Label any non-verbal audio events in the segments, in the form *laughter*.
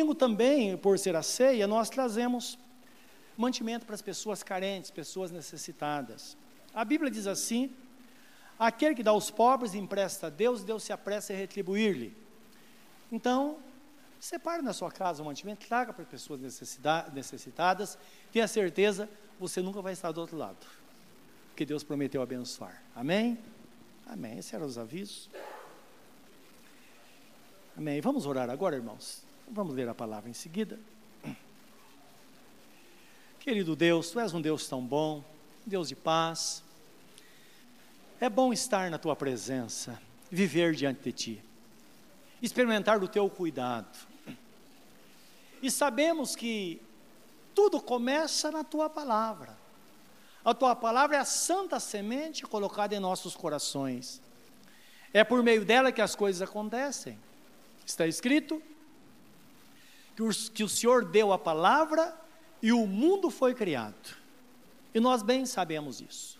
domingo também, por ser a ceia, nós trazemos mantimento para as pessoas carentes, pessoas necessitadas. A Bíblia diz assim: aquele que dá aos pobres empresta a Deus, Deus se apressa em retribuir-lhe. Então, separe na sua casa o mantimento, traga para pessoas necessitadas, tenha certeza, você nunca vai estar do outro lado, porque Deus prometeu abençoar. Amém? Amém. Esses eram os avisos. Amém. Vamos orar agora, irmãos. Vamos ler a palavra em seguida. Querido Deus, Tu és um Deus tão bom, Deus de paz. É bom estar na Tua presença, viver diante de Ti, experimentar do Teu cuidado. E sabemos que tudo começa na Tua palavra. A Tua palavra é a santa semente colocada em nossos corações. É por meio dela que as coisas acontecem. Está escrito que o, que o Senhor deu a palavra e o mundo foi criado. E nós bem sabemos isso.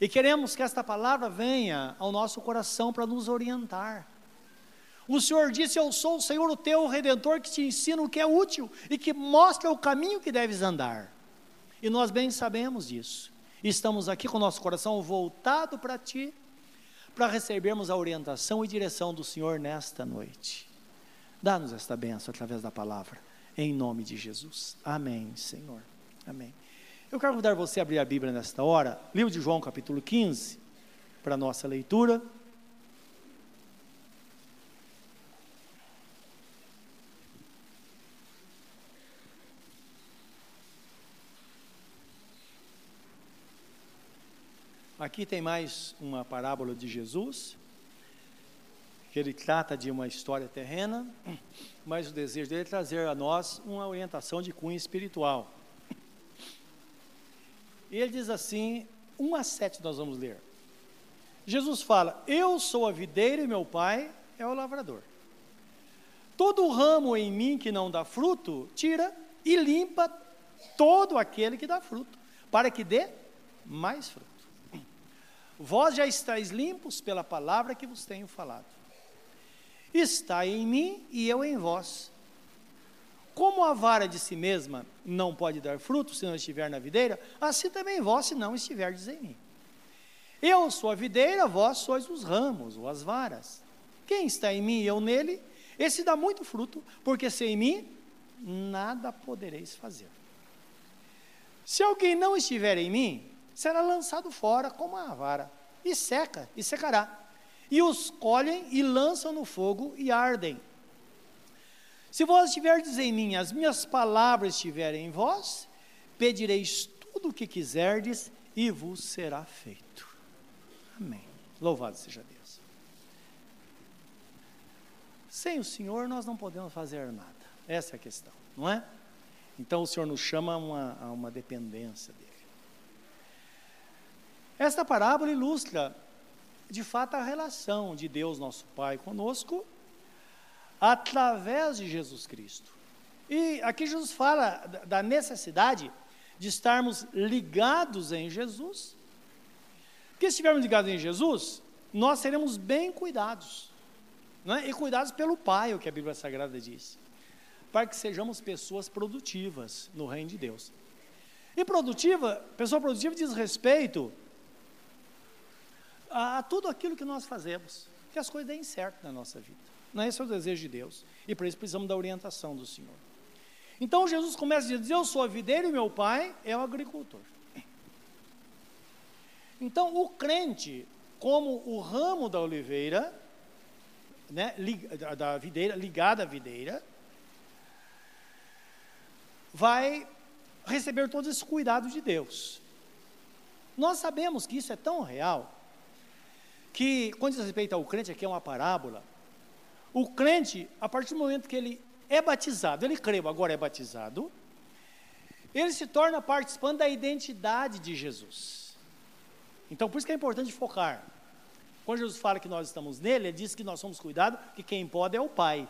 E queremos que esta palavra venha ao nosso coração para nos orientar. O Senhor disse: Eu sou o Senhor, o teu redentor, que te ensina o que é útil e que mostra o caminho que deves andar. E nós bem sabemos disso. Estamos aqui com o nosso coração voltado para ti, para recebermos a orientação e direção do Senhor nesta noite. Dá-nos esta benção através da palavra em nome de Jesus. Amém, Senhor. Amém. Eu quero convidar você a abrir a Bíblia nesta hora, livro de João, capítulo 15, para a nossa leitura. Aqui tem mais uma parábola de Jesus que ele trata de uma história terrena, mas o desejo dele é trazer a nós uma orientação de cunho espiritual. E ele diz assim, 1 a 7 nós vamos ler. Jesus fala: Eu sou a videira e meu pai é o lavrador. Todo ramo em mim que não dá fruto, tira e limpa todo aquele que dá fruto, para que dê mais fruto. Vós já estáis limpos pela palavra que vos tenho falado está em mim e eu em vós. Como a vara de si mesma não pode dar fruto se não estiver na videira, assim também vós se não estiverdes em mim. Eu sou a videira, vós sois os ramos ou as varas. Quem está em mim e eu nele, esse dá muito fruto, porque sem mim nada podereis fazer. Se alguém não estiver em mim, será lançado fora como a vara, e seca, e secará e os colhem e lançam no fogo e ardem. Se vós estiverdes em mim, as minhas palavras estiverem em vós, pedireis tudo o que quiserdes e vos será feito. Amém. Louvado seja Deus. Sem o Senhor nós não podemos fazer nada. Essa é a questão, não é? Então o Senhor nos chama a uma, a uma dependência dele. Esta parábola ilustra de fato, a relação de Deus, nosso Pai, conosco, através de Jesus Cristo. E aqui Jesus fala da necessidade de estarmos ligados em Jesus, porque se estivermos ligados em Jesus, nós seremos bem cuidados, é? e cuidados pelo Pai, o que a Bíblia Sagrada diz, para que sejamos pessoas produtivas no reino de Deus. E produtiva, pessoa produtiva diz respeito a, a tudo aquilo que nós fazemos, que as coisas deem certo na nossa vida. Não é esse é o desejo de Deus. E para isso precisamos da orientação do Senhor. Então Jesus começa a dizer: Eu sou a videira e meu pai é o agricultor. Então o crente, como o ramo da oliveira, né, da videira, ligada à videira, vai receber todos esses cuidados de Deus. Nós sabemos que isso é tão real que, quando diz respeito ao crente, aqui é uma parábola, o crente, a partir do momento que ele é batizado, ele creu, agora é batizado, ele se torna participante da identidade de Jesus. Então, por isso que é importante focar. Quando Jesus fala que nós estamos nele, ele diz que nós somos cuidados, que quem pode é o Pai,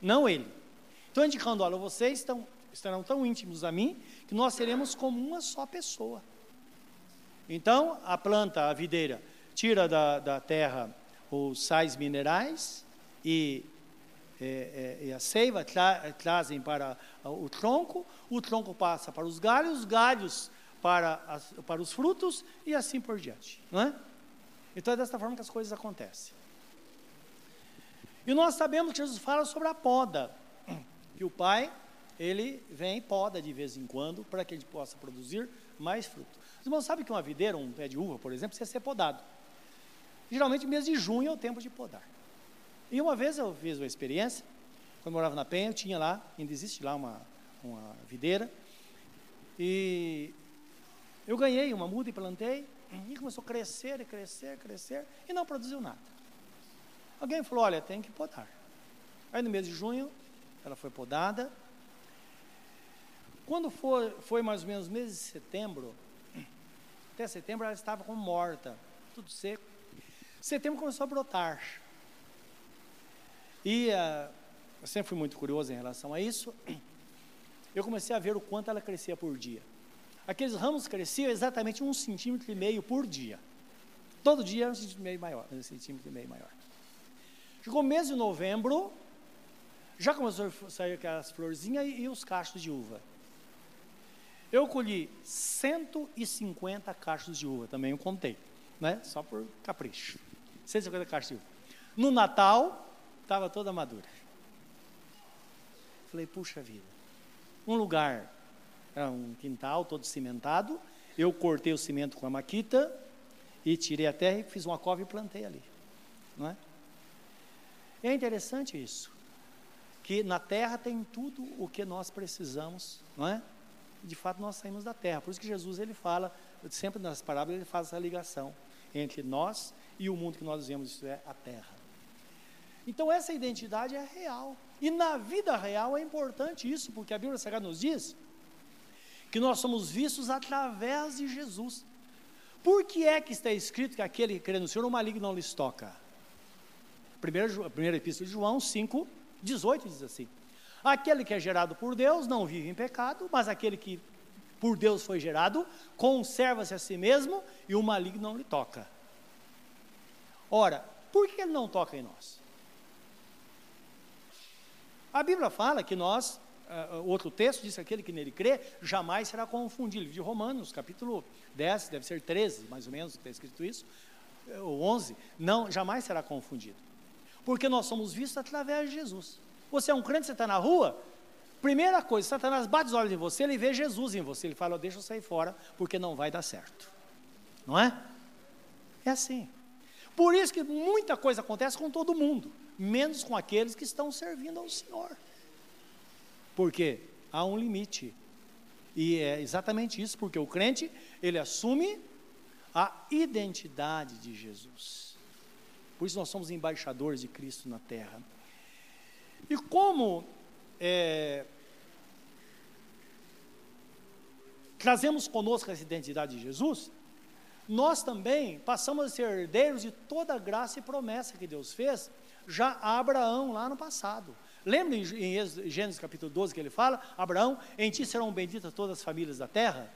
não ele. Então, indicando, olha, vocês estão, estarão tão íntimos a mim, que nós seremos como uma só pessoa. Então, a planta, a videira, tira da, da terra os sais minerais e é, é, e a seiva tra, trazem para o tronco, o tronco passa para os galhos, os galhos para, as, para os frutos e assim por diante. Não é? Então é dessa forma que as coisas acontecem. E nós sabemos que Jesus fala sobre a poda, que o Pai, ele vem poda de vez em quando para que ele possa produzir mais fruto. Os irmãos sabem que uma videira, um pé de uva, por exemplo, precisa ser podado. Geralmente, mês de junho é o tempo de podar. E uma vez eu fiz uma experiência, quando eu morava na Penha, eu tinha lá, ainda existe lá uma, uma videira, e eu ganhei uma muda e plantei, e começou a crescer e crescer, crescer, e não produziu nada. Alguém falou: olha, tem que podar. Aí no mês de junho, ela foi podada. Quando foi, foi mais ou menos mês de setembro, até setembro ela estava como morta, tudo seco. Setembro começou a brotar. E uh, eu sempre fui muito curioso em relação a isso. *clears throat* Eu comecei a ver o quanto ela crescia por dia. Aqueles ramos cresciam exatamente um centímetro e meio por dia. Todo dia um centímetro e meio maior, um centímetro e meio maior. Chegou o mês de novembro, já começou a sair aquelas florzinhas e, e os cachos de uva. Eu colhi 150 cachos de uva, também eu contei, né? Só por capricho. 150 cachos de uva. No Natal, estava toda madura. Falei, puxa vida. Um lugar, era um quintal todo cimentado, eu cortei o cimento com a maquita e tirei a terra e fiz uma cova e plantei ali. Não é? É interessante isso, que na terra tem tudo o que nós precisamos, não é? De fato nós saímos da terra. Por isso que Jesus ele fala, sempre nas parábolas ele faz essa ligação entre nós e o mundo que nós vemos, isso é a terra. Então essa identidade é real. E na vida real é importante isso, porque a Bíblia Sagrada nos diz que nós somos vistos através de Jesus. Por que é que está escrito que aquele que crê no Senhor, o maligno não lhes toca? Primeira, primeira epístola de João 5, 18 diz assim: Aquele que é gerado por Deus não vive em pecado, mas aquele que por Deus foi gerado, conserva-se a si mesmo e o maligno não lhe toca. Ora, por que ele não toca em nós? A Bíblia fala que nós, uh, outro texto diz que aquele que nele crê jamais será confundido. De Romanos, capítulo 10, deve ser 13, mais ou menos, que está escrito isso, ou 11, não, jamais será confundido. Porque nós somos vistos através de Jesus. Você é um crente, você está na rua, primeira coisa, Satanás bate os olhos em você, ele vê Jesus em você, ele fala, deixa eu sair fora, porque não vai dar certo. Não é? É assim. Por isso que muita coisa acontece com todo mundo, menos com aqueles que estão servindo ao Senhor. Porque há um limite. E é exatamente isso, porque o crente, ele assume a identidade de Jesus. Por isso nós somos embaixadores de Cristo na terra. E como é, trazemos conosco essa identidade de Jesus, nós também passamos a ser herdeiros de toda a graça e promessa que Deus fez já a Abraão lá no passado. Lembra em Gênesis capítulo 12 que ele fala: Abraão, em ti serão benditas todas as famílias da terra?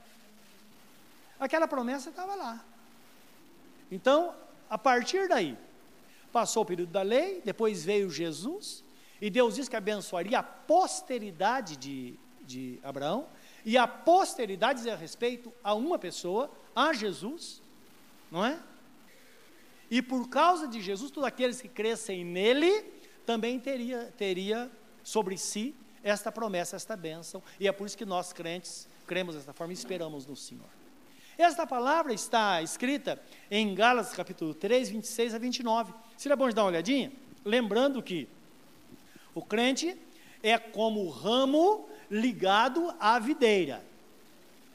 Aquela promessa estava lá. Então, a partir daí, Passou o período da lei, depois veio Jesus, e Deus disse que abençoaria a posteridade de, de Abraão, e a posteridade diz a respeito a uma pessoa, a Jesus, não é? E por causa de Jesus, todos aqueles que crescem nele, também teria, teria sobre si esta promessa, esta bênção, e é por isso que nós crentes cremos desta forma e esperamos no Senhor. Esta palavra está escrita em Gálatas capítulo 3, 26 a 29. Seria bom de dar uma olhadinha? Lembrando que o crente é como o ramo ligado à videira.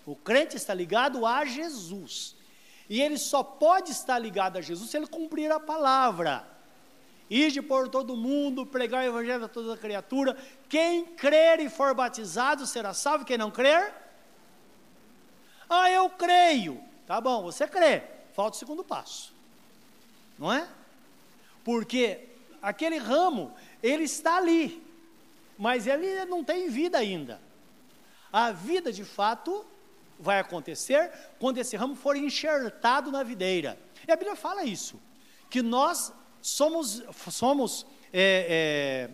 O crente está ligado a Jesus. E ele só pode estar ligado a Jesus se ele cumprir a palavra. Ide por todo mundo, pregar o evangelho a toda criatura. Quem crer e for batizado será salvo, quem não crer ah, eu creio. Tá bom, você crê. Falta o segundo passo. Não é? Porque aquele ramo, ele está ali, mas ele não tem vida ainda. A vida, de fato, vai acontecer quando esse ramo for enxertado na videira. E a Bíblia fala isso, que nós somos, somos é,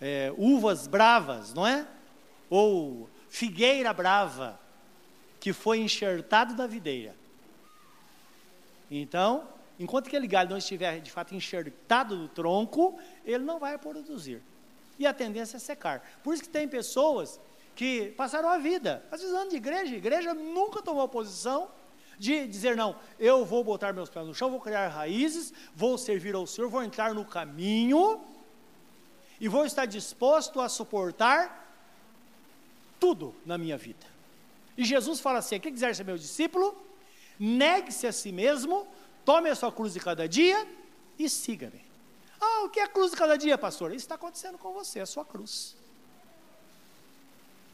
é, é, uvas bravas, não é? Ou figueira brava, que foi enxertado da videira. Então, enquanto aquele galho não estiver de fato enxertado do tronco, ele não vai produzir. E a tendência é secar. Por isso que tem pessoas que passaram a vida, às vezes anos de igreja, a igreja nunca tomou posição de dizer, não, eu vou botar meus pés no chão, vou criar raízes, vou servir ao Senhor, vou entrar no caminho e vou estar disposto a suportar tudo na minha vida. E Jesus fala assim: quem quiser ser meu discípulo, negue-se a si mesmo, tome a sua cruz de cada dia e siga-me. Ah, o que é a cruz de cada dia, pastor? Isso está acontecendo com você, é a sua cruz.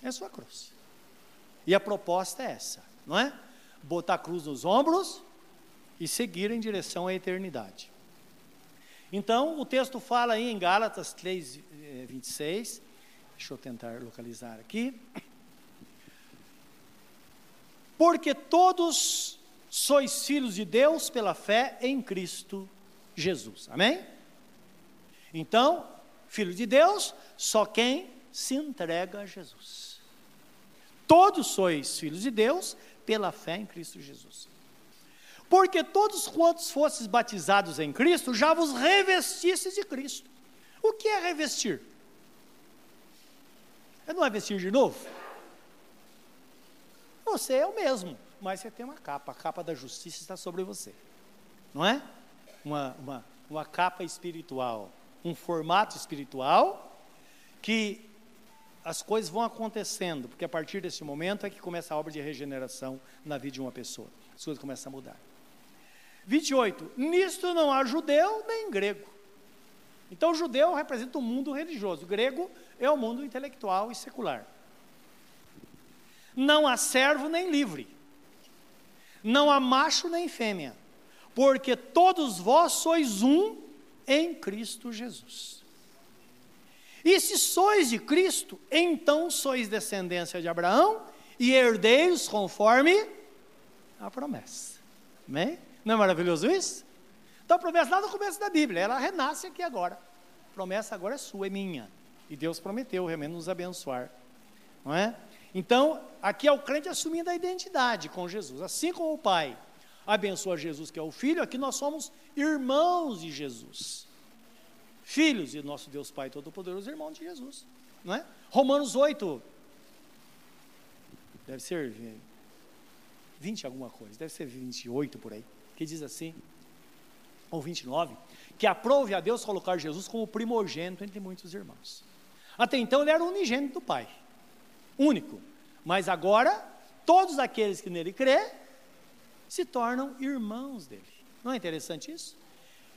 É a sua cruz. E a proposta é essa, não é? botar a cruz nos ombros e seguir em direção à eternidade. Então, o texto fala aí em Gálatas 3, 26, eh, deixa eu tentar localizar aqui. Porque todos sois filhos de Deus pela fé em Cristo Jesus. Amém? Então, filho de Deus, só quem se entrega a Jesus. Todos sois filhos de Deus pela fé em Cristo Jesus. Porque todos quantos fostes batizados em Cristo, já vos revestistes de Cristo. O que é revestir? É não é vestir de novo? Você é o mesmo, mas você tem uma capa, a capa da justiça está sobre você. Não é? Uma, uma, uma capa espiritual, um formato espiritual que as coisas vão acontecendo, porque a partir desse momento é que começa a obra de regeneração na vida de uma pessoa. As coisas começam a mudar. 28. Nisto não há judeu nem grego. Então, judeu representa o mundo religioso, grego é o mundo intelectual e secular. Não há servo nem livre, não há macho nem fêmea, porque todos vós sois um em Cristo Jesus. E se sois de Cristo, então sois descendência de Abraão e herdeiros conforme a promessa. Amém? Não é maravilhoso isso? Então a promessa lá no começo da Bíblia, ela renasce aqui agora. A promessa agora é sua, é minha. E Deus prometeu realmente nos abençoar. Não é? Então, aqui é o crente assumindo a identidade com Jesus. Assim como o Pai abençoa Jesus, que é o Filho, aqui nós somos irmãos de Jesus filhos de nosso Deus Pai Todo-Poderoso, irmão de Jesus. Não é? Romanos 8, deve ser 20 alguma coisa, deve ser 28 por aí, que diz assim, ou 29, que aprove a Deus colocar Jesus como primogênito entre muitos irmãos. Até então ele era unigênito do Pai, único, mas agora todos aqueles que nele crê se tornam irmãos dele. Não é interessante isso?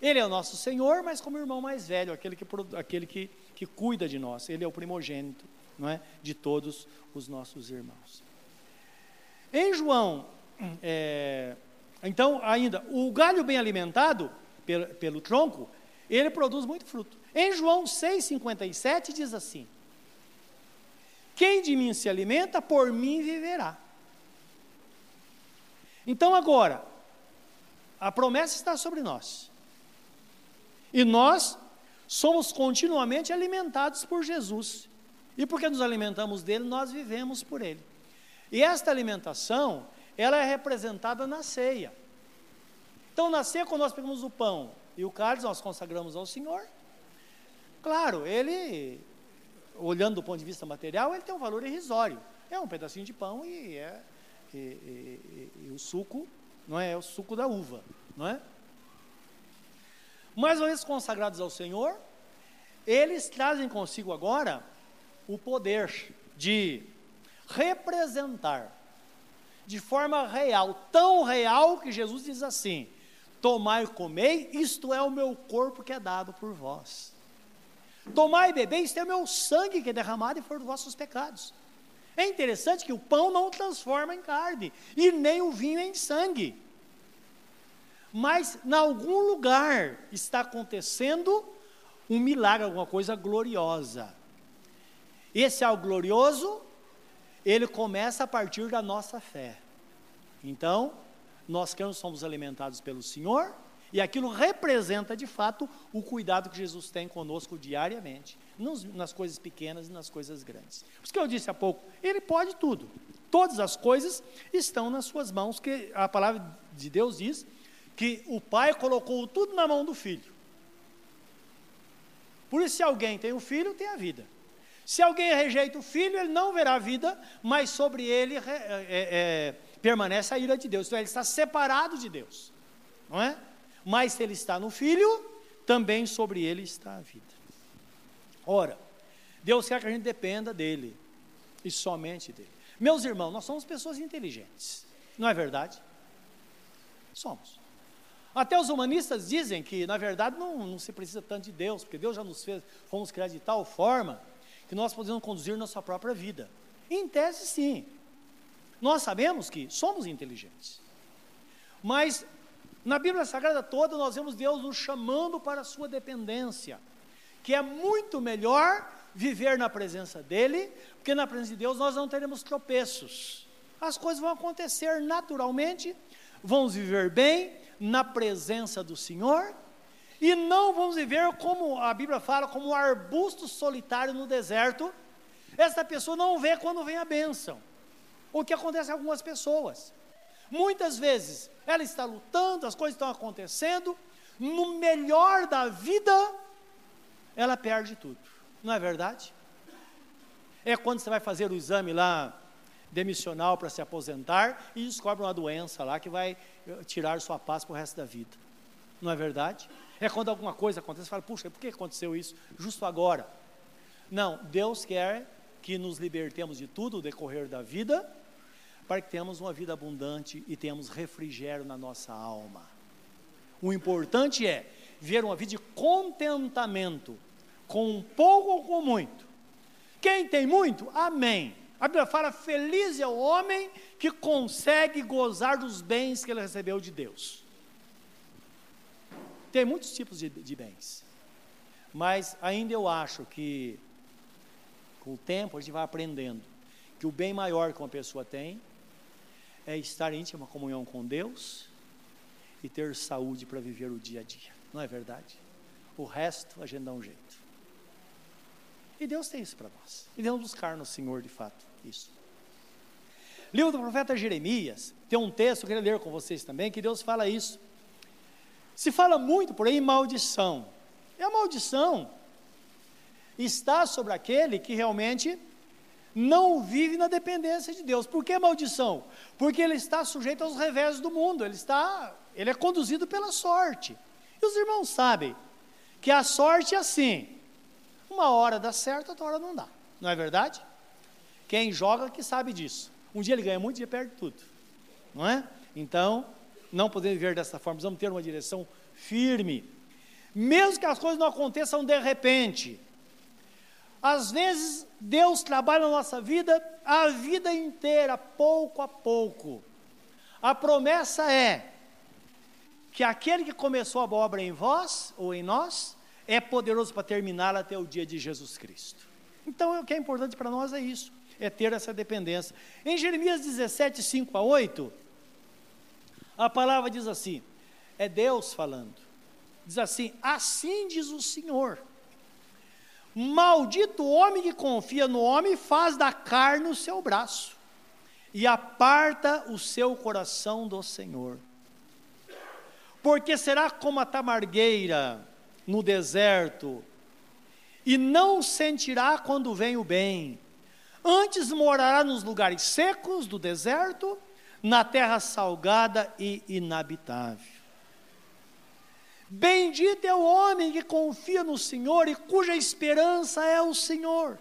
Ele é o nosso Senhor, mas como irmão mais velho, aquele que, aquele que, que cuida de nós. Ele é o primogênito não é, de todos os nossos irmãos. Em João, é, então, ainda, o galho bem alimentado pelo, pelo tronco, ele produz muito fruto. Em João 6,57 diz assim: Quem de mim se alimenta, por mim viverá. Então, agora, a promessa está sobre nós. E nós somos continuamente alimentados por Jesus. E porque nos alimentamos dele, nós vivemos por ele. E esta alimentação, ela é representada na ceia. Então, na ceia, quando nós pegamos o pão e o cálice, nós consagramos ao Senhor. Claro, ele, olhando do ponto de vista material, ele tem um valor irrisório. É um pedacinho de pão e, é, e, e, e o suco, não é? é o suco da uva, não é? Mas uma vez consagrados ao Senhor, eles trazem consigo agora o poder de representar de forma real, tão real que Jesus diz assim: Tomai e comei, isto é o meu corpo que é dado por vós. Tomai e bebei, isto é o meu sangue que é derramado e for dos vossos pecados. É interessante que o pão não transforma em carne, e nem o vinho em sangue. Mas em algum lugar está acontecendo um milagre, alguma coisa gloriosa. Esse algo glorioso, ele começa a partir da nossa fé. Então, nós que somos alimentados pelo Senhor, E aquilo representa, de fato, o cuidado que Jesus tem conosco diariamente, nas coisas pequenas e nas coisas grandes. Por que eu disse há pouco, Ele pode tudo. Todas as coisas estão nas suas mãos, que a palavra de Deus diz que o Pai colocou tudo na mão do Filho. Por isso, se alguém tem o Filho, tem a vida. Se alguém rejeita o Filho, ele não verá a vida, mas sobre ele é, é, é, permanece a ira de Deus. Então, ele está separado de Deus, não é? Mas se ele está no Filho, também sobre ele está a vida. Ora, Deus quer que a gente dependa dele, e somente dele. Meus irmãos, nós somos pessoas inteligentes, não é verdade? Somos. Até os humanistas dizem que, na verdade, não, não se precisa tanto de Deus, porque Deus já nos fez, fomos criados de tal forma que nós podemos conduzir nossa própria vida. Em tese, sim. Nós sabemos que somos inteligentes. Mas na Bíblia Sagrada toda, nós vemos Deus nos chamando para a sua dependência, que é muito melhor viver na presença dEle, porque na presença de Deus nós não teremos tropeços. As coisas vão acontecer naturalmente, vamos viver bem na presença do Senhor, e não vamos viver como a Bíblia fala, como um arbusto solitário no deserto. Essa pessoa não vê quando vem a bênção. O que acontece com algumas pessoas. Muitas vezes ela está lutando, as coisas estão acontecendo, no melhor da vida, ela perde tudo. Não é verdade? É quando você vai fazer o exame lá demissional para se aposentar e descobre uma doença lá que vai eh, tirar sua paz para o resto da vida. Não é verdade? É quando alguma coisa acontece, você fala, puxa, por que aconteceu isso justo agora? Não, Deus quer que nos libertemos de tudo o decorrer da vida para que tenhamos uma vida abundante e tenhamos refrigério na nossa alma. O importante é ver uma vida de contentamento, com pouco ou com muito. Quem tem muito, amém. A Bíblia fala: feliz é o homem que consegue gozar dos bens que ele recebeu de Deus. Tem muitos tipos de, de bens, mas ainda eu acho que, com o tempo, a gente vai aprendendo que o bem maior que uma pessoa tem é estar em íntima comunhão com Deus e ter saúde para viver o dia a dia. Não é verdade? O resto a gente dá um jeito. E Deus tem isso para nós. E devemos buscar no Senhor de fato isso. Livro do profeta Jeremias, tem um texto, eu queria ler com vocês também, que Deus fala isso. Se fala muito por aí em maldição. E a maldição está sobre aquele que realmente não vive na dependência de Deus. Por que maldição? Porque ele está sujeito aos revés do mundo, ele está, ele é conduzido pela sorte. E os irmãos sabem que a sorte é assim: uma hora dá certo, outra hora não dá. Não é verdade? Quem joga que sabe disso. Um dia ele ganha muito, um dia perde tudo. Não é? Então, não podemos viver dessa forma, precisamos ter uma direção firme. Mesmo que as coisas não aconteçam de repente, às vezes, Deus trabalha na nossa vida a vida inteira, pouco a pouco. A promessa é que aquele que começou a obra em vós ou em nós é poderoso para terminá-la até o dia de Jesus Cristo. Então, o que é importante para nós é isso, é ter essa dependência. Em Jeremias 17, 5 a 8, a palavra diz assim: é Deus falando. Diz assim: Assim diz o Senhor Maldito o homem que confia no homem e faz da carne o seu braço, e aparta o seu coração do Senhor. Porque será como a tamargueira no deserto, e não sentirá quando vem o bem. Antes morará nos lugares secos do deserto, na terra salgada e inabitável. Bendito é o homem que confia no Senhor e cuja esperança é o Senhor,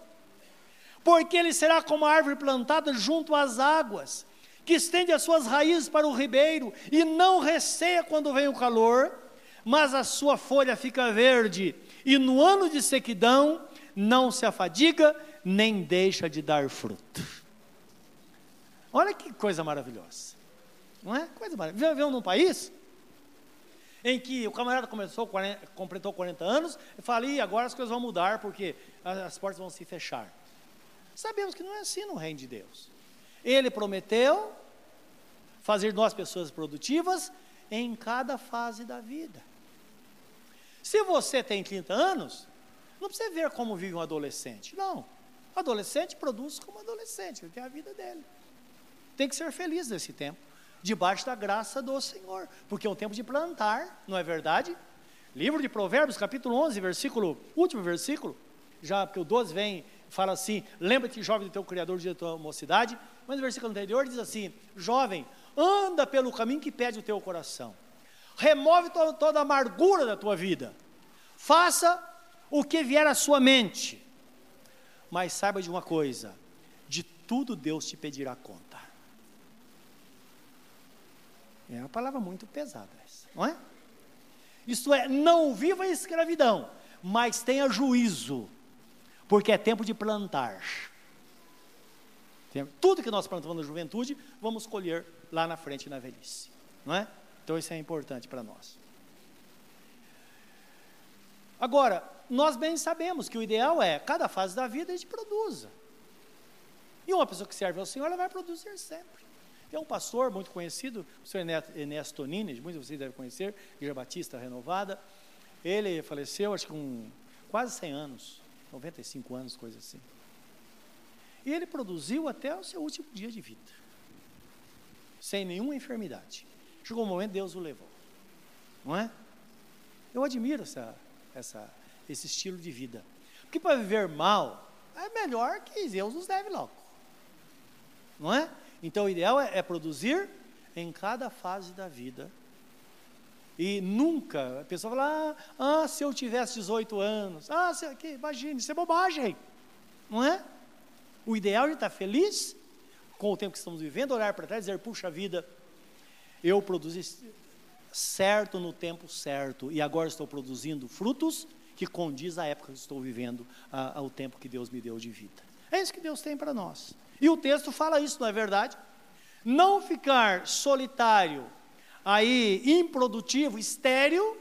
porque ele será como a árvore plantada junto às águas, que estende as suas raízes para o ribeiro e não receia quando vem o calor, mas a sua folha fica verde, e no ano de sequidão não se afadiga, nem deixa de dar fruto. Olha que coisa maravilhosa, não é? Coisa maravilhosa. Vivemos num país em que o camarada começou 40, completou 40 anos e fala, e agora as coisas vão mudar porque as portas vão se fechar. Sabemos que não é assim no reino de Deus. Ele prometeu fazer nós pessoas produtivas em cada fase da vida. Se você tem 30 anos, não precisa ver como vive um adolescente. Não. O adolescente produz como adolescente, ele tem a vida dele. Tem que ser feliz nesse tempo, debaixo da graça do Senhor, porque é um tempo de plantar, não é verdade? Livro de Provérbios, capítulo 11, versículo, último versículo, já porque o 12 vem, fala assim: Lembra-te, jovem, do teu Criador, de tua mocidade. Mas no versículo anterior diz assim: Jovem, anda pelo caminho que pede o teu coração, remove toda, toda a amargura da tua vida, faça o que vier à sua mente, mas saiba de uma coisa: de tudo Deus te pedirá conta. É uma palavra muito pesada essa, não é? Isto é, não viva a escravidão, mas tenha juízo, porque é tempo de plantar. Tudo que nós plantamos na juventude, vamos colher lá na frente na velhice, não é? Então isso é importante para nós. Agora, nós bem sabemos que o ideal é, cada fase da vida a gente produza. E uma pessoa que serve ao Senhor, ela vai produzir sempre. Tem um pastor muito conhecido, o senhor Enéas Tonini, muitos de vocês devem conhecer, Igreja Batista Renovada. Ele faleceu, acho que com quase 100 anos, 95 anos, coisa assim. E ele produziu até o seu último dia de vida, sem nenhuma enfermidade. Chegou um momento, Deus o levou. Não é? Eu admiro essa, essa, esse estilo de vida. Porque para viver mal, é melhor que Deus nos leve logo. Não é? Então o ideal é, é produzir em cada fase da vida. E nunca, a pessoa fala, ah, ah se eu tivesse 18 anos, ah, se, que, imagine, isso é bobagem, não é? O ideal é estar feliz com o tempo que estamos vivendo, olhar para trás e dizer, puxa vida, eu produzi certo no tempo certo, e agora estou produzindo frutos que condiz à época que estou vivendo, a, ao tempo que Deus me deu de vida. É isso que Deus tem para nós. E o texto fala isso, não é verdade? Não ficar solitário, aí improdutivo, estéril,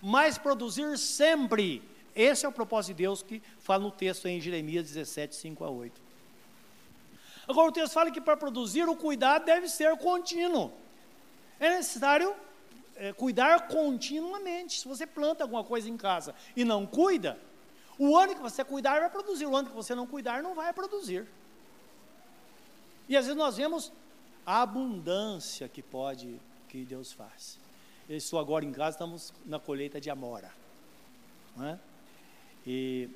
mas produzir sempre. Esse é o propósito de Deus que fala no texto em Jeremias 17, 5 a 8. Agora o texto fala que para produzir o cuidado deve ser contínuo. É necessário é, cuidar continuamente. Se você planta alguma coisa em casa e não cuida, o ano que você cuidar vai produzir, o ano que você não cuidar não vai produzir. E às vezes nós vemos a abundância que pode, que Deus faz. Eu estou agora em casa, estamos na colheita de amora. É? E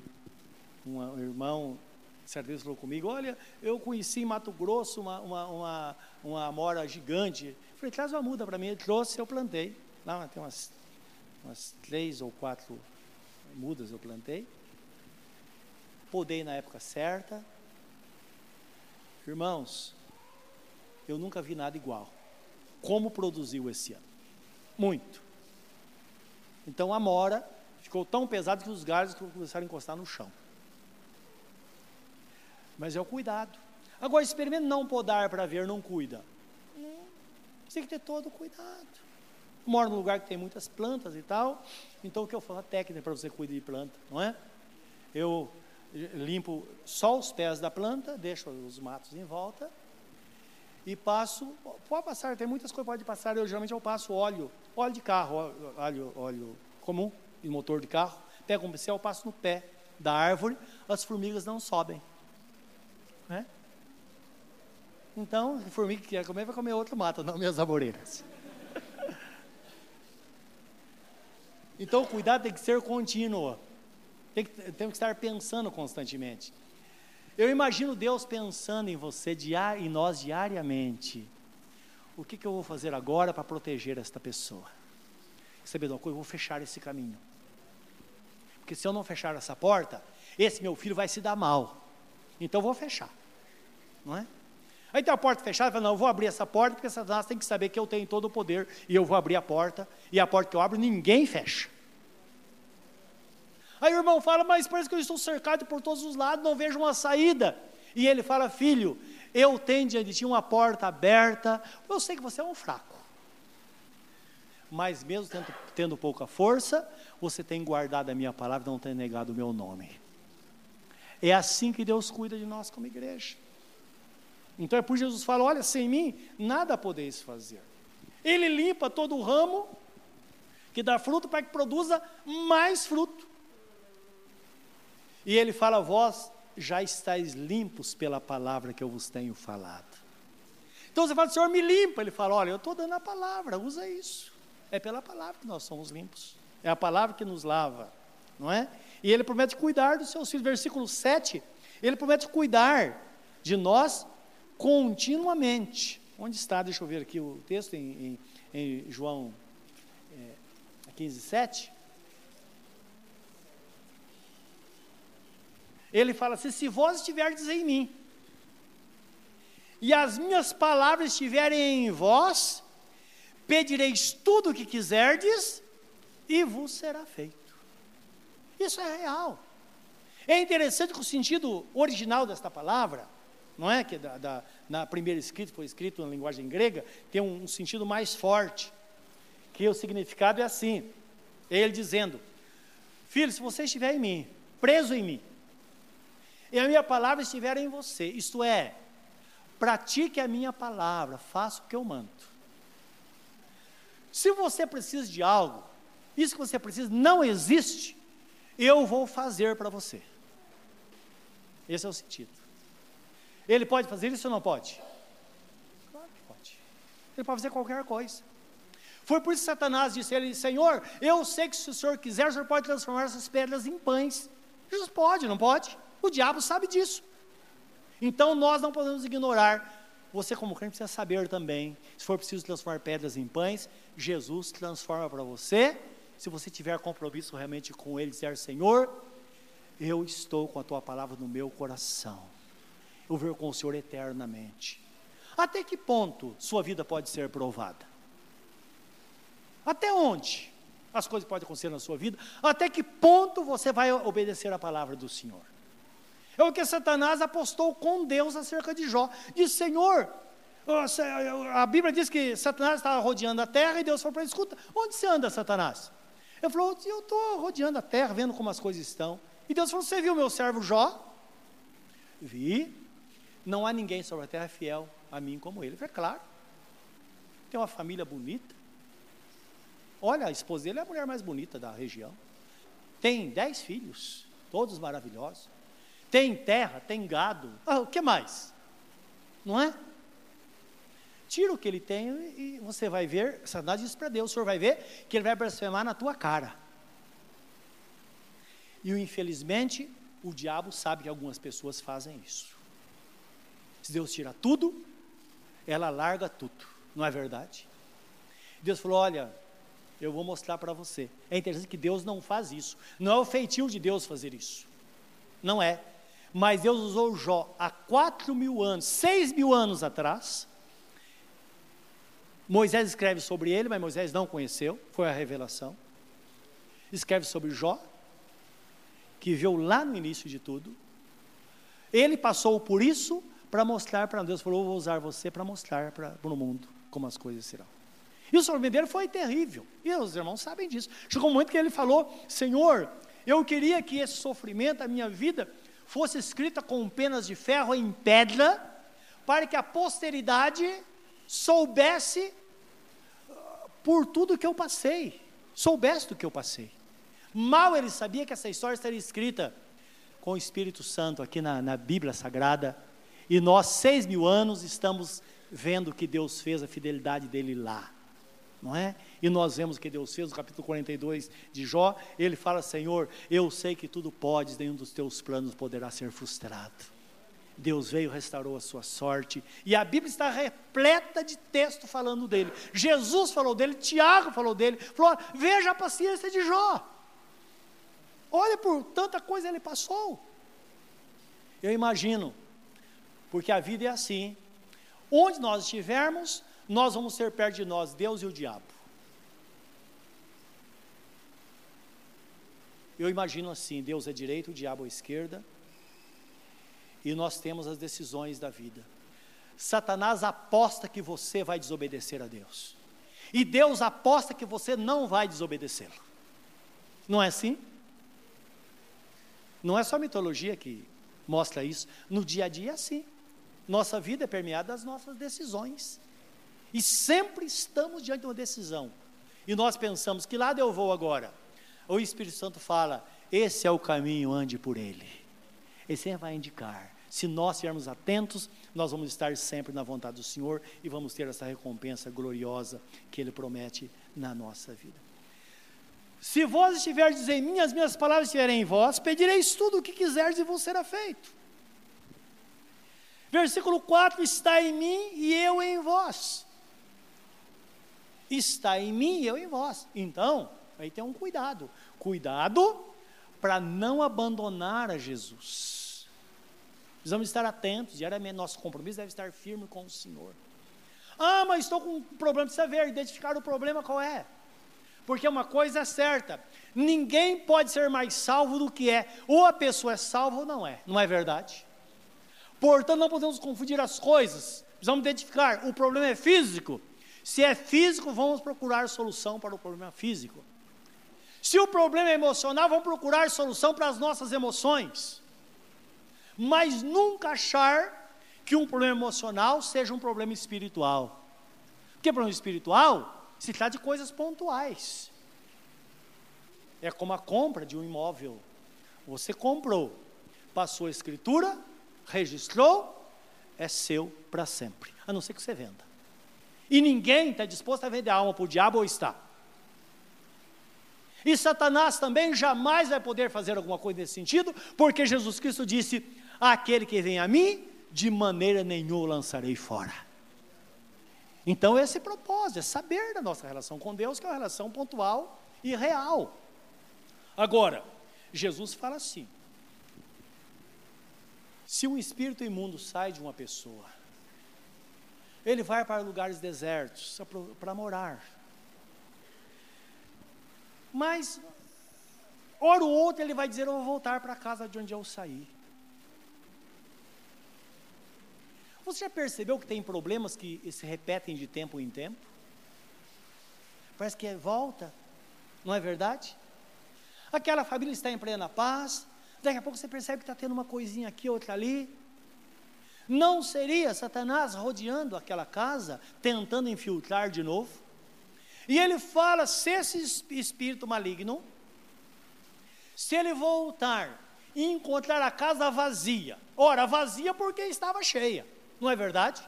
um irmão, certa vez falou comigo, olha, eu conheci em Mato Grosso uma, uma, uma, uma amora gigante. Falei, traz uma muda para mim. Ele trouxe, eu plantei. Lá tem umas, umas três ou quatro mudas eu plantei. Podei na época certa, Irmãos, eu nunca vi nada igual. Como produziu esse ano? Muito. Então a mora ficou tão pesado que os galhos começaram a encostar no chão. Mas é o cuidado. Agora, experimente não podar para ver, não cuida. Você tem que ter todo o cuidado. Moro num lugar que tem muitas plantas e tal. Então, o que eu falo? A técnica para você cuidar de planta, não é? Eu limpo só os pés da planta, deixo os matos em volta e passo, pode passar, tem muitas coisas que pode passar, eu geralmente eu passo óleo, óleo de carro, óleo, óleo comum, de motor de carro, pego um pincel, passo no pé da árvore, as formigas não sobem. Né? Então, a formiga que quer comer, vai comer outro mato, não minhas amoreiras. então, o cuidado tem que ser contínuo. Tem que, tem que estar pensando constantemente. Eu imagino Deus pensando em você diar, nós diariamente. O que, que eu vou fazer agora para proteger esta pessoa? Sabe de uma coisa? Eu vou fechar esse caminho. Porque se eu não fechar essa porta, esse meu filho vai se dar mal. Então eu vou fechar. Não é? Aí tem a porta fechada, fala, não, eu vou abrir essa porta, porque Satanás tem que saber que eu tenho todo o poder, e eu vou abrir a porta, e a porta que eu abro, ninguém fecha. Aí o irmão fala, mas parece que eu estou cercado por todos os lados, não vejo uma saída. E ele fala, filho, eu tenho diante de ti uma porta aberta, eu sei que você é um fraco. Mas mesmo tendo, tendo pouca força, você tem guardado a minha palavra, não tem negado o meu nome. É assim que Deus cuida de nós como igreja. Então é por Jesus fala: olha, sem mim nada podeis fazer. Ele limpa todo o ramo que dá fruto para que produza mais fruto. E ele fala: Vós já estáis limpos pela palavra que eu vos tenho falado. Então você fala, Senhor, me limpa. Ele fala: Olha, eu estou dando a palavra, usa isso. É pela palavra que nós somos limpos. É a palavra que nos lava, não é? E ele promete cuidar dos seus filhos. Versículo 7, ele promete cuidar de nós continuamente. Onde está? Deixa eu ver aqui o texto em, em, em João é, 15, 7. Ele fala assim: se vós estiverdes em mim, e as minhas palavras estiverem em vós, pedireis tudo o que quiserdes, e vos será feito. Isso é real. É interessante que o sentido original desta palavra, não é? Que da, da na primeira escrita, foi escrito na linguagem grega, tem um, um sentido mais forte. Que o significado é assim: ele dizendo, filho, se você estiver em mim, preso em mim, e a minha palavra estiver em você, isto é, pratique a minha palavra, faça o que eu mando. Se você precisa de algo, isso que você precisa não existe, eu vou fazer para você. Esse é o sentido. Ele pode fazer isso ou não pode? Claro que pode. Ele pode fazer qualquer coisa. Foi por isso que Satanás disse a ele: Senhor, eu sei que se o Senhor quiser, o Senhor pode transformar essas pedras em pães. Jesus pode, não pode? O diabo sabe disso. Então nós não podemos ignorar. Você, como crente, precisa saber também. Se for preciso transformar pedras em pães, Jesus transforma para você. Se você tiver compromisso realmente com Ele, dizer: Senhor, eu estou com a tua palavra no meu coração. Vou com o Senhor eternamente. Até que ponto sua vida pode ser provada? Até onde as coisas podem acontecer na sua vida? Até que ponto você vai obedecer a palavra do Senhor? É o que Satanás apostou com Deus acerca de Jó. Disse, Senhor, a Bíblia diz que Satanás estava rodeando a terra e Deus falou para ele: escuta, onde você anda, Satanás? Ele falou: eu estou rodeando a terra, vendo como as coisas estão. E Deus falou: Você viu meu servo Jó? Vi. Não há ninguém sobre a terra fiel a mim como ele. Falei, claro. Tem uma família bonita. Olha, a esposa dele é a mulher mais bonita da região. Tem dez filhos, todos maravilhosos. Tem terra, tem gado. Ah, o que mais? Não é? Tira o que ele tem e você vai ver, Satanás diz para Deus, o senhor vai ver que ele vai blasfemar na tua cara. E infelizmente, o diabo sabe que algumas pessoas fazem isso. Se Deus tira tudo, ela larga tudo, não é verdade? Deus falou: Olha, eu vou mostrar para você. É interessante que Deus não faz isso. Não é o feitio de Deus fazer isso. Não é. Mas Deus usou Jó há quatro mil anos, seis mil anos atrás. Moisés escreve sobre ele, mas Moisés não conheceu, foi a revelação. Escreve sobre Jó, que viu lá no início de tudo. Ele passou por isso para mostrar para Deus, falou: vou usar você para mostrar para o mundo como as coisas serão. E o dele foi terrível. E os irmãos sabem disso. Chegou um momento que ele falou: Senhor, eu queria que esse sofrimento, a minha vida, fosse escrita com penas de ferro em pedra, para que a posteridade soubesse uh, por tudo que eu passei, soubesse do que eu passei. Mal ele sabia que essa história estaria escrita com o Espírito Santo aqui na, na Bíblia Sagrada, e nós, seis mil anos, estamos vendo que Deus fez a fidelidade dele lá, não é? E nós vemos que Deus fez no capítulo 42 de Jó, ele fala: Senhor, eu sei que tudo podes, nenhum dos teus planos poderá ser frustrado. Deus veio, restaurou a sua sorte, e a Bíblia está repleta de texto falando dele. Jesus falou dele, Tiago falou dele, falou: veja a paciência de Jó. Olha por tanta coisa ele passou. Eu imagino, porque a vida é assim. Onde nós estivermos, nós vamos ser perto de nós, Deus e o diabo. Eu imagino assim: Deus é direita, o diabo é esquerda, e nós temos as decisões da vida. Satanás aposta que você vai desobedecer a Deus, e Deus aposta que você não vai desobedecê-lo. Não é assim? Não é só mitologia que mostra isso. No dia a dia é assim. Nossa vida é permeada das nossas decisões. E sempre estamos diante de uma decisão. E nós pensamos: que lado eu vou agora? O Espírito Santo fala: esse é o caminho, ande por ele. Esse vai indicar. Se nós estivermos atentos, nós vamos estar sempre na vontade do Senhor e vamos ter essa recompensa gloriosa que Ele promete na nossa vida. Se vós estiverdes em mim, as minhas palavras estiverem em vós, pedireis tudo o que quiserdes e vos será feito. Versículo 4: Está em mim e eu em vós. Está em mim e eu em vós. Então, aí tem um cuidado. Cuidado para não abandonar a Jesus. Precisamos estar atentos, diariamente nosso compromisso deve estar firme com o Senhor. Ah, mas estou com um problema, precisa ver, identificar o problema qual é. Porque uma coisa é certa: ninguém pode ser mais salvo do que é. Ou a pessoa é salva ou não é, não é verdade? Portanto, não podemos confundir as coisas. Precisamos identificar: o problema é físico. Se é físico, vamos procurar solução para o problema físico. Se o problema é emocional, vamos procurar solução para as nossas emoções. Mas nunca achar que um problema emocional seja um problema espiritual. Porque problema espiritual se trata de coisas pontuais. É como a compra de um imóvel. Você comprou, passou a escritura, registrou, é seu para sempre, a não ser que você venda. E ninguém está disposto a vender a alma para o diabo ou está. E Satanás também jamais vai poder fazer alguma coisa nesse sentido, porque Jesus Cristo disse: Aquele que vem a mim, de maneira nenhuma lançarei fora. Então, esse propósito é saber da nossa relação com Deus, que é uma relação pontual e real. Agora, Jesus fala assim: se um espírito imundo sai de uma pessoa, ele vai para lugares desertos para morar. Mas, hora ou outra, ele vai dizer: Eu vou voltar para a casa de onde eu saí. Você já percebeu que tem problemas que se repetem de tempo em tempo? Parece que é volta, não é verdade? Aquela família está em plena paz, daqui a pouco você percebe que está tendo uma coisinha aqui, outra ali. Não seria Satanás rodeando aquela casa, tentando infiltrar de novo? E ele fala: se esse espírito maligno, se ele voltar e encontrar a casa vazia, ora, vazia porque estava cheia não é verdade?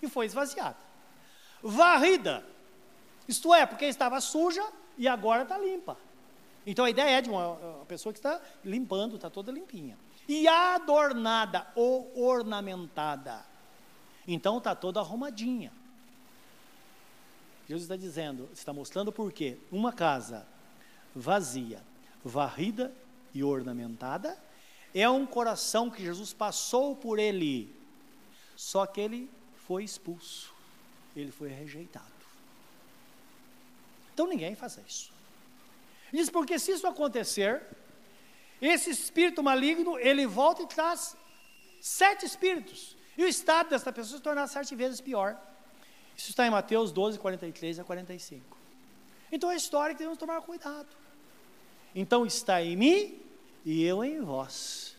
E foi esvaziada. Varrida, isto é, porque estava suja e agora está limpa. Então a ideia é de uma, uma pessoa que está limpando, está toda limpinha. E adornada ou ornamentada. Então está toda arrumadinha. Jesus está dizendo, está mostrando por quê? Uma casa vazia, varrida e ornamentada é um coração que Jesus passou por ele só que ele foi expulso, ele foi rejeitado. Então ninguém faz isso. Diz porque se isso acontecer, esse espírito maligno, ele volta e traz sete espíritos. E o estado dessa pessoa se tornar sete vezes pior. Isso está em Mateus 12, 43 a 45. Então é história que devemos tomar cuidado. Então está em mim e eu em vós.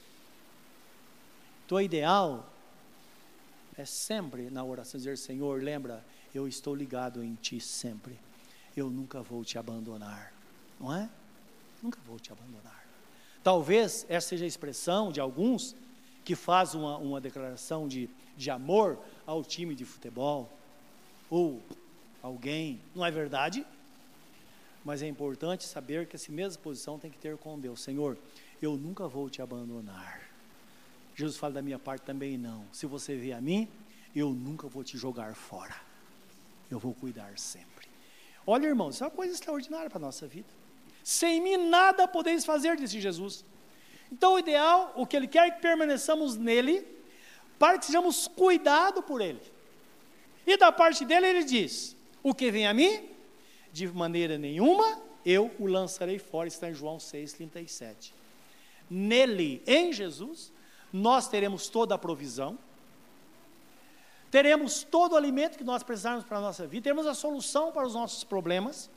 Então, o ideal é sempre na oração dizer: Senhor, lembra, eu estou ligado em Ti sempre. Eu nunca vou te abandonar. Não é? Nunca vou te abandonar. Talvez essa seja a expressão de alguns que faz uma, uma declaração de, de amor ao time de futebol, ou alguém, não é verdade? Mas é importante saber que essa mesma posição tem que ter com Deus. Senhor, eu nunca vou te abandonar. Jesus fala da minha parte também não. Se você vier a mim, eu nunca vou te jogar fora. Eu vou cuidar sempre. Olha, irmãos, isso é uma coisa extraordinária para a nossa vida. Sem mim nada podeis fazer, disse Jesus. Então, o ideal, o que Ele quer é que permaneçamos nele, para que sejamos cuidados por Ele. E da parte dele, Ele diz: O que vem a mim, de maneira nenhuma, eu o lançarei fora. Está em João 6,37. Nele, em Jesus, nós teremos toda a provisão, teremos todo o alimento que nós precisarmos para a nossa vida, teremos a solução para os nossos problemas.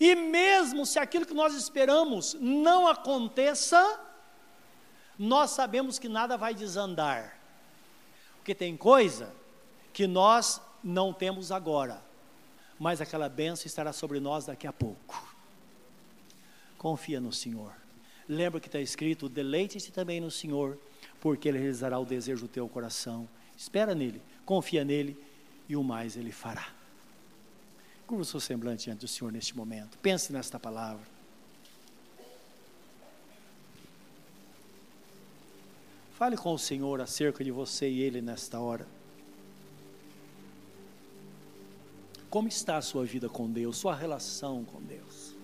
E mesmo se aquilo que nós esperamos não aconteça, nós sabemos que nada vai desandar. Porque tem coisa que nós não temos agora, mas aquela bênção estará sobre nós daqui a pouco. Confia no Senhor. Lembra que está escrito: deleite-te também no Senhor, porque Ele realizará o desejo do teu coração. Espera nele, confia nele e o mais Ele fará. Curva o seu semblante diante do Senhor neste momento. Pense nesta palavra. Fale com o Senhor acerca de você e Ele nesta hora. Como está a sua vida com Deus, sua relação com Deus?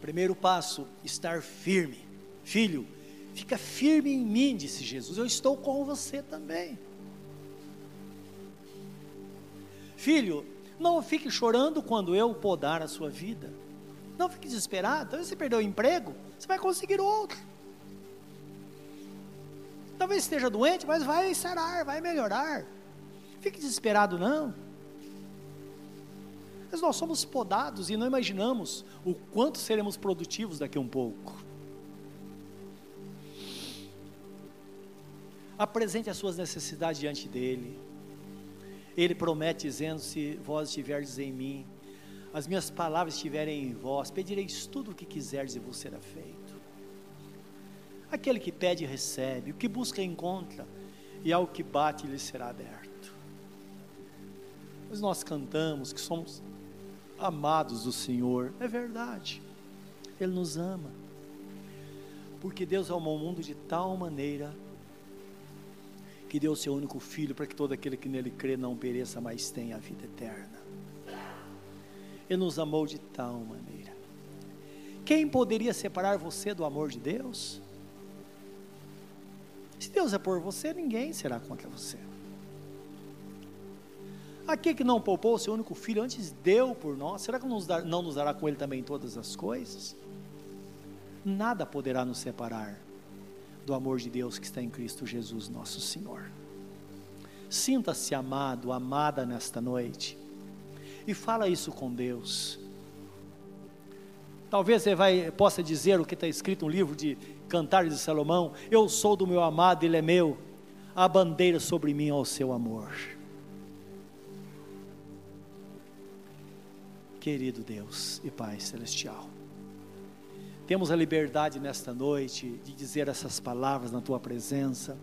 Primeiro passo, estar firme. Filho, fica firme em mim, disse Jesus. Eu estou com você também. Filho, não fique chorando quando eu podar a sua vida. Não fique desesperado. Talvez você perdeu o emprego, você vai conseguir outro. Talvez esteja doente, mas vai sarar, vai melhorar. Fique desesperado, não. Mas nós somos podados e não imaginamos o quanto seremos produtivos daqui a um pouco. Apresente as suas necessidades diante dele. Ele promete, dizendo: Se vós estiverdes em mim, as minhas palavras estiverem em vós, pedireis tudo o que quiserdes e vos será feito. Aquele que pede, recebe, o que busca, encontra, e ao que bate, lhe será aberto. Mas nós cantamos que somos amados do Senhor, é verdade, Ele nos ama, porque Deus amou o mundo de tal maneira que deu seu único filho para que todo aquele que nele crê não pereça, mas tenha a vida eterna. Ele nos amou de tal maneira. Quem poderia separar você do amor de Deus? Se Deus é por você, ninguém será contra você. Aquele que não poupou o seu único filho, antes deu por nós, será que não nos dará com ele também todas as coisas? Nada poderá nos separar do amor de Deus que está em Cristo Jesus, nosso Senhor. Sinta-se amado, amada nesta noite, e fala isso com Deus. Talvez você vai, possa dizer o que está escrito no livro de Cantar de Salomão: Eu sou do meu amado, ele é meu, a bandeira sobre mim é o seu amor. Querido Deus e Pai Celestial, temos a liberdade nesta noite de dizer essas palavras na tua presença,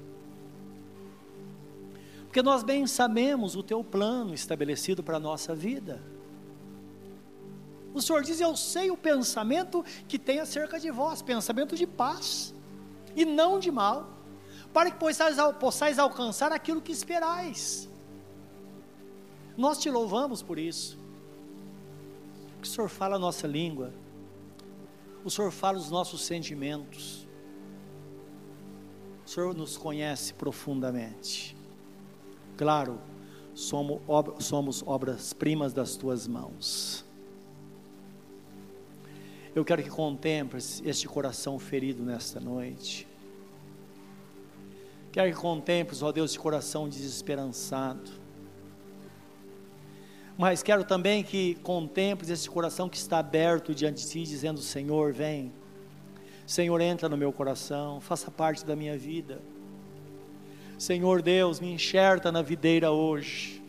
porque nós bem sabemos o teu plano estabelecido para a nossa vida. O Senhor diz: Eu sei o pensamento que tem acerca de vós, pensamento de paz e não de mal, para que possais, possais alcançar aquilo que esperais. Nós te louvamos por isso. O Senhor fala a nossa língua, o Senhor fala os nossos sentimentos, o Senhor nos conhece profundamente. Claro, somos, somos obras-primas das tuas mãos. Eu quero que contemples este coração ferido nesta noite. Quero que contemples, ó Deus, esse coração desesperançado. Mas quero também que contemples esse coração que está aberto diante de ti, dizendo: Senhor, vem. Senhor, entra no meu coração, faça parte da minha vida. Senhor Deus, me enxerta na videira hoje.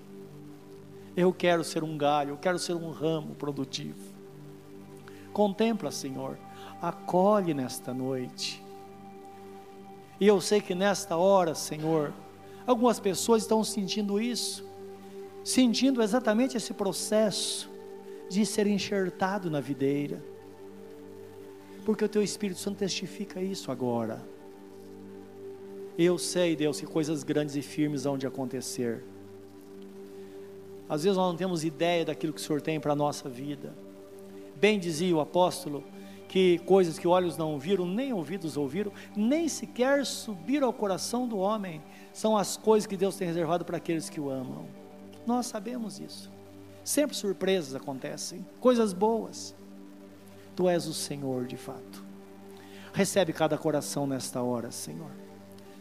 Eu quero ser um galho, eu quero ser um ramo produtivo. Contempla, Senhor, acolhe nesta noite. E eu sei que nesta hora, Senhor, algumas pessoas estão sentindo isso, sentindo exatamente esse processo de ser enxertado na videira, porque o Teu Espírito Santo testifica isso agora. Eu sei, Deus, que coisas grandes e firmes hão de acontecer. Às vezes nós não temos ideia daquilo que o Senhor tem para a nossa vida. Bem dizia o apóstolo que coisas que olhos não viram, nem ouvidos ouviram, nem sequer subiram ao coração do homem, são as coisas que Deus tem reservado para aqueles que o amam. Nós sabemos isso. Sempre surpresas acontecem, coisas boas. Tu és o Senhor de fato. Recebe cada coração nesta hora, Senhor.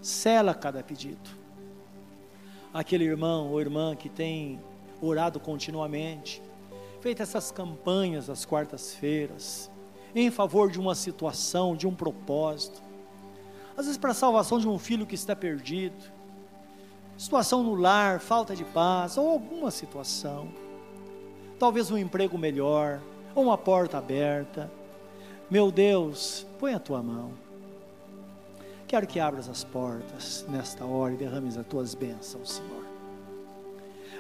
Sela cada pedido. Aquele irmão ou irmã que tem orado continuamente, feito essas campanhas às quartas-feiras, em favor de uma situação, de um propósito, às vezes para a salvação de um filho que está perdido, situação no lar, falta de paz, ou alguma situação, talvez um emprego melhor, ou uma porta aberta. Meu Deus, põe a tua mão. Quero que abras as portas nesta hora e derrames as tuas bênçãos, Senhor.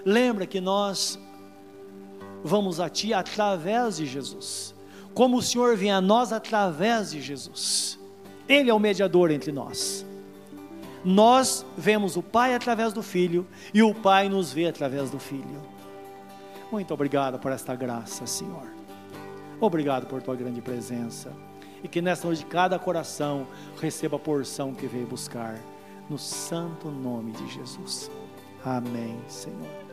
Lembra que nós vamos a Ti através de Jesus. Como o Senhor vem a nós através de Jesus. Ele é o mediador entre nós. Nós vemos o Pai através do Filho e o Pai nos vê através do Filho. Muito obrigado por esta graça, Senhor. Obrigado por tua grande presença e que nesta noite cada coração receba a porção que veio buscar, no santo nome de Jesus. Amém, Senhor.